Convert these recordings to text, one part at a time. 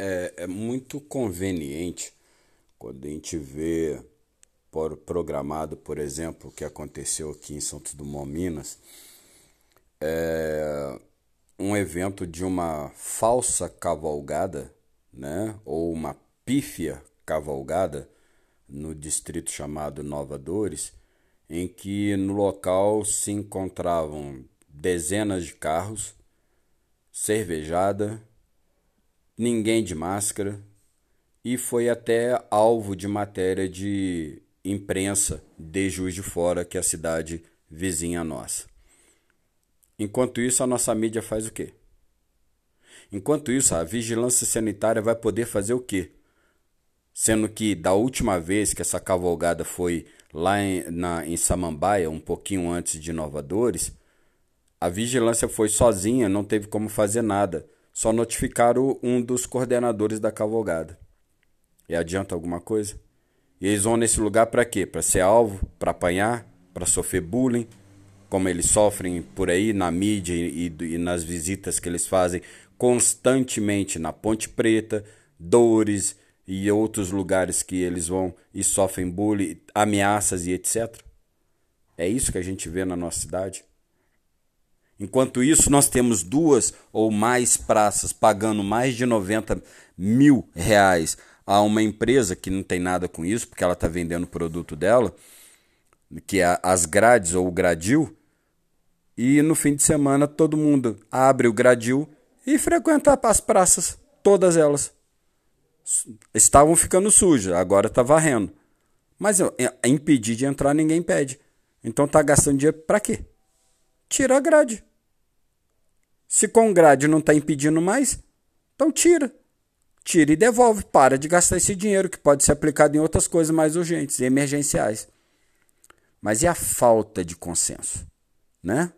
é, é muito conveniente quando a gente vê por, programado, por exemplo, o que aconteceu aqui em Santos Dumont, Minas, é um evento de uma falsa cavalgada, né, ou uma pífia cavalgada no distrito chamado Nova Dores, em que no local se encontravam dezenas de carros, cervejada, ninguém de máscara e foi até alvo de matéria de imprensa de Juiz de Fora, que é a cidade vizinha nossa. Enquanto isso, a nossa mídia faz o quê? Enquanto isso, a vigilância sanitária vai poder fazer o quê? Sendo que da última vez que essa cavalgada foi lá em, na, em Samambaia, um pouquinho antes de Inovadores, a vigilância foi sozinha, não teve como fazer nada só notificaram um dos coordenadores da cavalgada. E adianta alguma coisa? E eles vão nesse lugar para quê? Para ser alvo? Para apanhar? Para sofrer bullying? Como eles sofrem por aí na mídia e, e, nas visitas que eles fazem constantemente na Ponte Preta, Dores e outros lugares que eles vão e sofrem bullying, ameaças e etc. É isso que a gente vê na nossa cidade. Enquanto isso, nós temos duas ou mais praças pagando mais de 90 mil reais a uma empresa que não tem nada com isso, porque ela está vendendo o produto dela, que é as grades ou o gradil, e no fim de semana todo mundo abre o gradil e frequenta as praças, todas elas. Estavam ficando sujas, agora está varrendo. Mas impedir de entrar ninguém impede. Então está gastando dinheiro para quê? Tira a grade. Se com grade não está impedindo mais, então tira. Tira e devolve. Para de gastar esse dinheiro que pode ser aplicado em outras coisas mais urgentes, emergenciais. Mas e a falta de consenso? Né?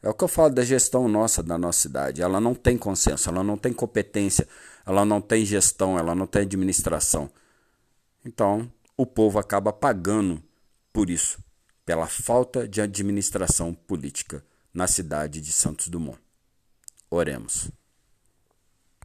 É o que eu falo da gestão nossa, da nossa cidade. Ela não tem consenso, ela não tem competência, ela não tem gestão, ela não tem administração. Então, o povo acaba pagando por isso, pela falta de administração política na cidade de Santos Dumont. Oremos.